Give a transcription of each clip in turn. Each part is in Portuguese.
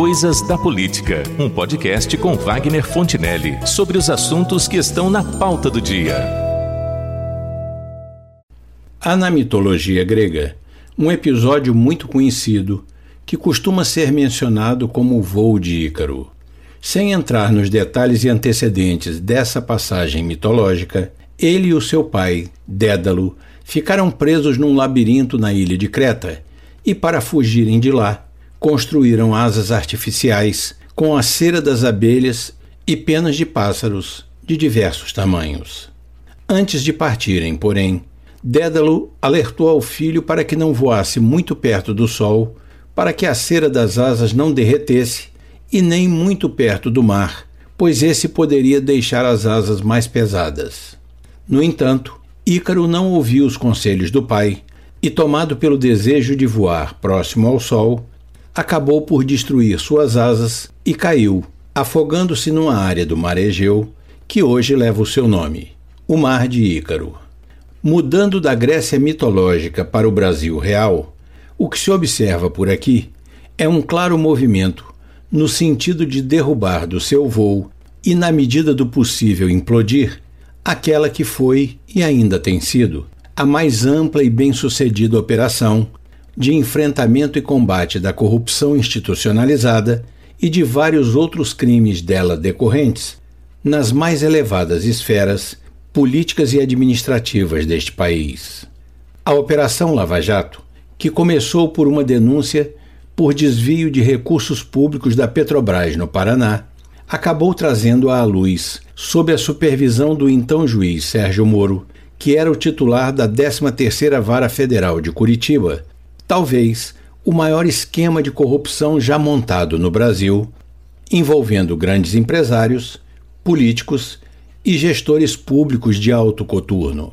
Coisas da Política, um podcast com Wagner Fontinelli sobre os assuntos que estão na pauta do dia. Há na mitologia grega um episódio muito conhecido que costuma ser mencionado como o voo de Ícaro. Sem entrar nos detalhes e antecedentes dessa passagem mitológica, ele e o seu pai, Dédalo, ficaram presos num labirinto na ilha de Creta e, para fugirem de lá, construíram asas artificiais com a cera das abelhas e penas de pássaros de diversos tamanhos. Antes de partirem, porém, Dédalo alertou ao filho para que não voasse muito perto do sol, para que a cera das asas não derretesse, e nem muito perto do mar, pois esse poderia deixar as asas mais pesadas. No entanto, Ícaro não ouviu os conselhos do pai e, tomado pelo desejo de voar próximo ao sol, acabou por destruir suas asas e caiu, afogando-se numa área do mar Egeu que hoje leva o seu nome, o Mar de Ícaro. Mudando da Grécia mitológica para o Brasil real, o que se observa por aqui é um claro movimento no sentido de derrubar do seu voo e, na medida do possível, implodir aquela que foi e ainda tem sido a mais ampla e bem-sucedida operação de enfrentamento e combate da corrupção institucionalizada e de vários outros crimes dela decorrentes nas mais elevadas esferas políticas e administrativas deste país. A Operação Lava Jato, que começou por uma denúncia por desvio de recursos públicos da Petrobras no Paraná, acabou trazendo à luz, sob a supervisão do então juiz Sérgio Moro, que era o titular da 13ª Vara Federal de Curitiba, talvez o maior esquema de corrupção já montado no Brasil, envolvendo grandes empresários, políticos e gestores públicos de alto coturno.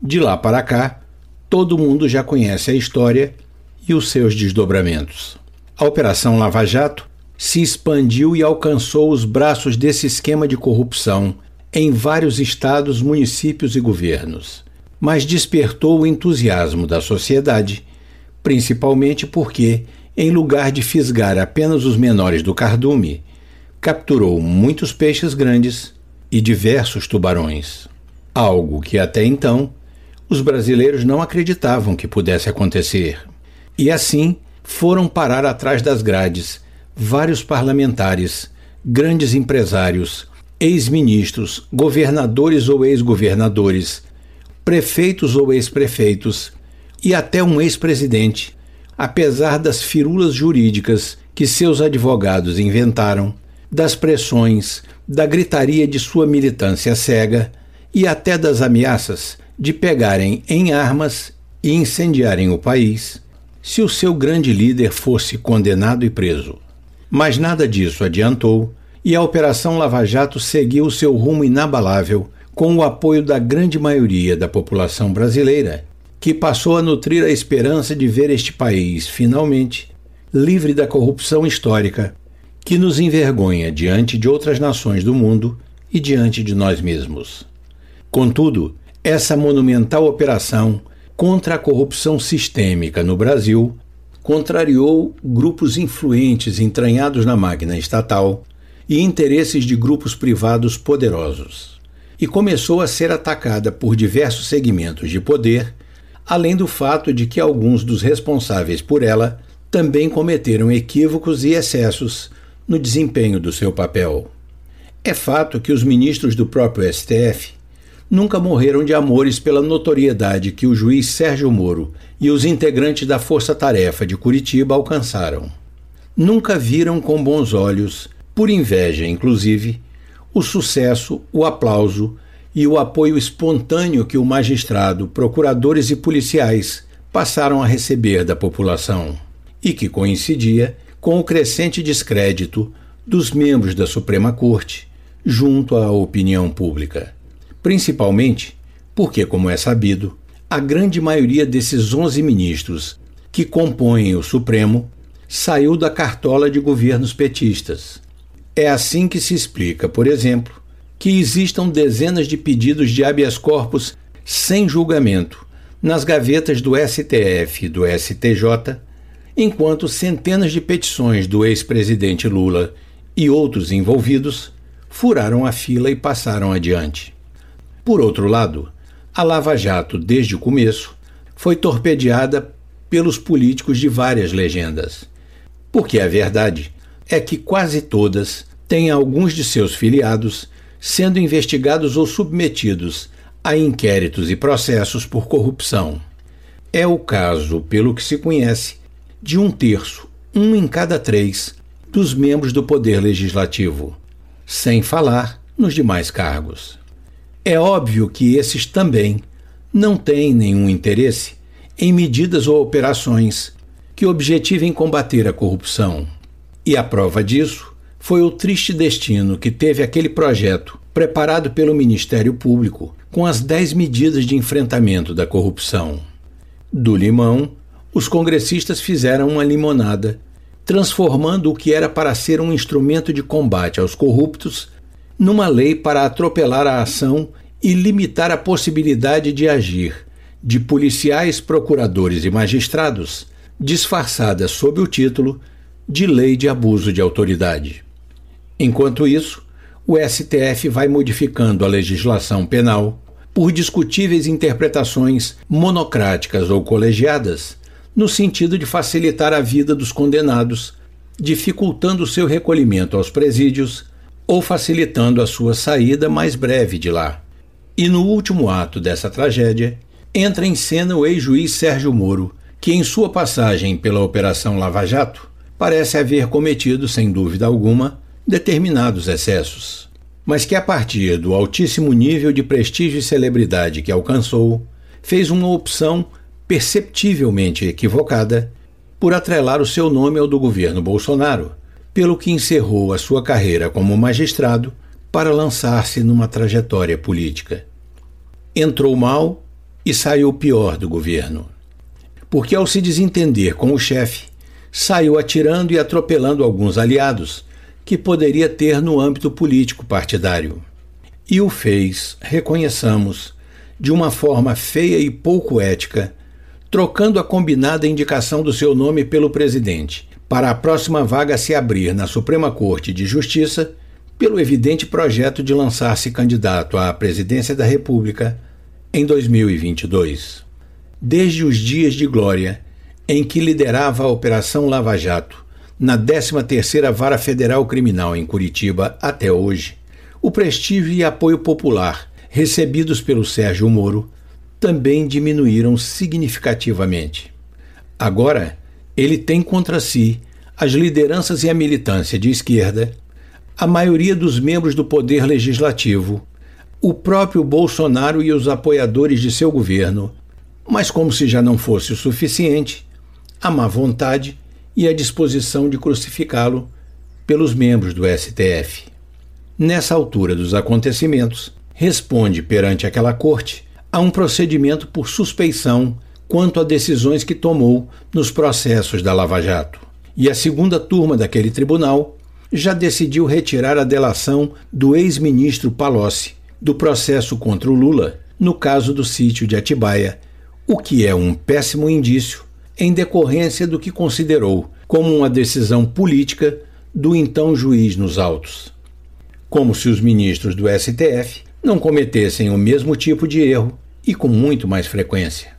De lá para cá, todo mundo já conhece a história e os seus desdobramentos. A Operação Lava Jato se expandiu e alcançou os braços desse esquema de corrupção em vários estados, municípios e governos, mas despertou o entusiasmo da sociedade, principalmente porque, em lugar de fisgar apenas os menores do cardume, capturou muitos peixes grandes e diversos tubarões, algo que até então os brasileiros não acreditavam que pudesse acontecer. E assim foram parar atrás das grades vários parlamentares, grandes empresários, ex-ministros, governadores ou ex-governadores, prefeitos ou ex-prefeitos e até um ex-presidente, apesar das firulas jurídicas que seus advogados inventaram, das pressões, da gritaria de sua militância cega e até das ameaças de pegarem em armas e incendiarem o país se o seu grande líder fosse condenado e preso. Mas nada disso adiantou e a Operação Lava Jato seguiu seu rumo inabalável com o apoio da grande maioria da população brasileira, que passou a nutrir a esperança de ver este país, finalmente, livre da corrupção histórica que nos envergonha diante de outras nações do mundo e diante de nós mesmos. Contudo, essa monumental operação contra a corrupção sistêmica no Brasil contrariou grupos influentes entranhados na máquina estatal e interesses de grupos privados poderosos, e começou a ser atacada por diversos segmentos de poder, além do fato de que alguns dos responsáveis por ela também cometeram equívocos e excessos no desempenho do seu papel. É fato que os ministros do próprio STF nunca morreram de amores pela notoriedade que o juiz Sérgio Moro e os integrantes da Força Tarefa de Curitiba alcançaram. Nunca viram com bons olhos, por inveja inclusive, o sucesso, o aplauso e o apoio espontâneo que o magistrado, procuradores e policiais passaram a receber da população, e que coincidia com o crescente descrédito dos membros da Suprema Corte junto à opinião pública principalmente porque, como é sabido, a grande maioria desses 11 ministros que compõem o Supremo saiu da cartola de governos petistas. É assim que se explica, por exemplo, que existam dezenas de pedidos de habeas corpus sem julgamento nas gavetas do STF e do STJ, enquanto centenas de petições do ex-presidente Lula e outros envolvidos furaram a fila e passaram adiante. Por outro lado, a Lava Jato, desde o começo, foi torpedeada pelos políticos de várias legendas. Porque a verdade é que quase todas têm alguns de seus filiados sendo investigados ou submetidos a inquéritos e processos por corrupção. É o caso, pelo que se conhece, de um terço, um em cada três, dos membros do Poder Legislativo, sem falar nos demais cargos. É óbvio que esses também não têm nenhum interesse em medidas ou operações que objetivem combater a corrupção. E a prova disso foi o triste destino que teve aquele projeto preparado pelo Ministério Público com as dez medidas de enfrentamento da corrupção. Do limão, os congressistas fizeram uma limonada, transformando o que era para ser um instrumento de combate aos corruptos numa lei para atropelar a ação e limitar a possibilidade de agir de policiais, procuradores e magistrados, disfarçada sob o título de Lei de Abuso de Autoridade. Enquanto isso, o STF vai modificando a legislação penal por discutíveis interpretações monocráticas ou colegiadas, no sentido de facilitar a vida dos condenados, dificultando seu recolhimento aos presídios ou facilitando a sua saída mais breve de lá. E no último ato dessa tragédia, entra em cena o ex-juiz Sérgio Moro, que em sua passagem pela Operação Lava Jato parece haver cometido, sem dúvida alguma, determinados excessos mas que, a partir do altíssimo nível de prestígio e celebridade que alcançou, fez uma opção perceptivelmente equivocada por atrelar o seu nome ao do governo Bolsonaro, pelo que encerrou a sua carreira como magistrado para lançar-se numa trajetória política. Entrou mal e saiu pior do governo. Porque, ao se desentender com o chefe, saiu atirando e atropelando alguns aliados que poderia ter no âmbito político partidário. E o fez, reconheçamos, de uma forma feia e pouco ética, trocando a combinada indicação do seu nome pelo presidente, para a próxima vaga se abrir na Suprema Corte de Justiça, pelo evidente projeto de lançar-se candidato à presidência da República em 2022. Desde os dias de glória em que liderava a Operação Lava Jato, na 13ª Vara Federal Criminal em Curitiba até hoje, o prestígio e apoio popular recebidos pelo Sérgio Moro também diminuíram significativamente. Agora, ele tem contra si as lideranças e a militância de esquerda, a maioria dos membros do Poder Legislativo, o próprio Bolsonaro e os apoiadores de seu governo, mas como se já não fosse o suficiente, a má vontade e a disposição de crucificá-lo pelos membros do STF. Nessa altura dos acontecimentos, responde perante aquela corte a um procedimento por suspeição quanto a decisões que tomou nos processos da Lava Jato. E a segunda turma daquele tribunal já decidiu retirar a delação do ex-ministro Palocci do processo contra o Lula no caso do sítio de Atibaia, o que é um péssimo indício em decorrência do que considerou como uma decisão política do então juiz nos autos. Como se os ministros do STF não cometessem o mesmo tipo de erro e com muito mais frequência.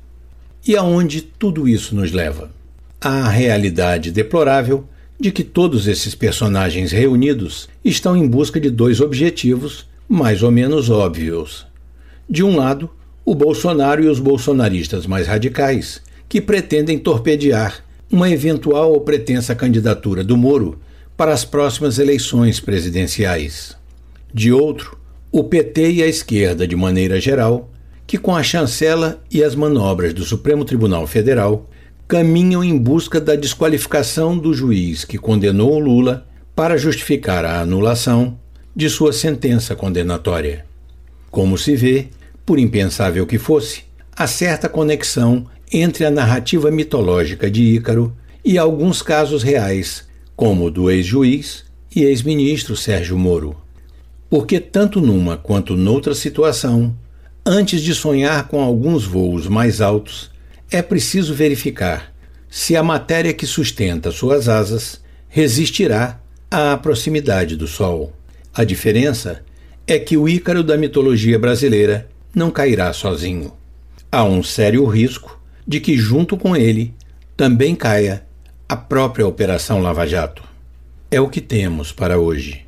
E aonde tudo isso nos leva? À realidade deplorável de que todos esses personagens reunidos estão em busca de dois objetivos mais ou menos óbvios. De um lado, o Bolsonaro e os bolsonaristas mais radicais, que pretendem torpedear uma eventual ou pretensa candidatura do Moro para as próximas eleições presidenciais. De outro, o PT e a esquerda, de maneira geral, que com a chancela e as manobras do Supremo Tribunal Federal caminham em busca da desqualificação do juiz que condenou Lula para justificar a anulação de sua sentença condenatória. Como se vê, por impensável que fosse, há certa conexão entre a narrativa mitológica de Ícaro e alguns casos reais, como o do ex-juiz e ex-ministro Sérgio Moro. Porque, tanto numa quanto noutra situação, antes de sonhar com alguns voos mais altos, é preciso verificar se a matéria que sustenta suas asas resistirá à proximidade do Sol. A diferença é que o Ícaro da mitologia brasileira não cairá sozinho. Há um sério risco de que, junto com ele, também caia a própria Operação Lava Jato. É o que temos para hoje.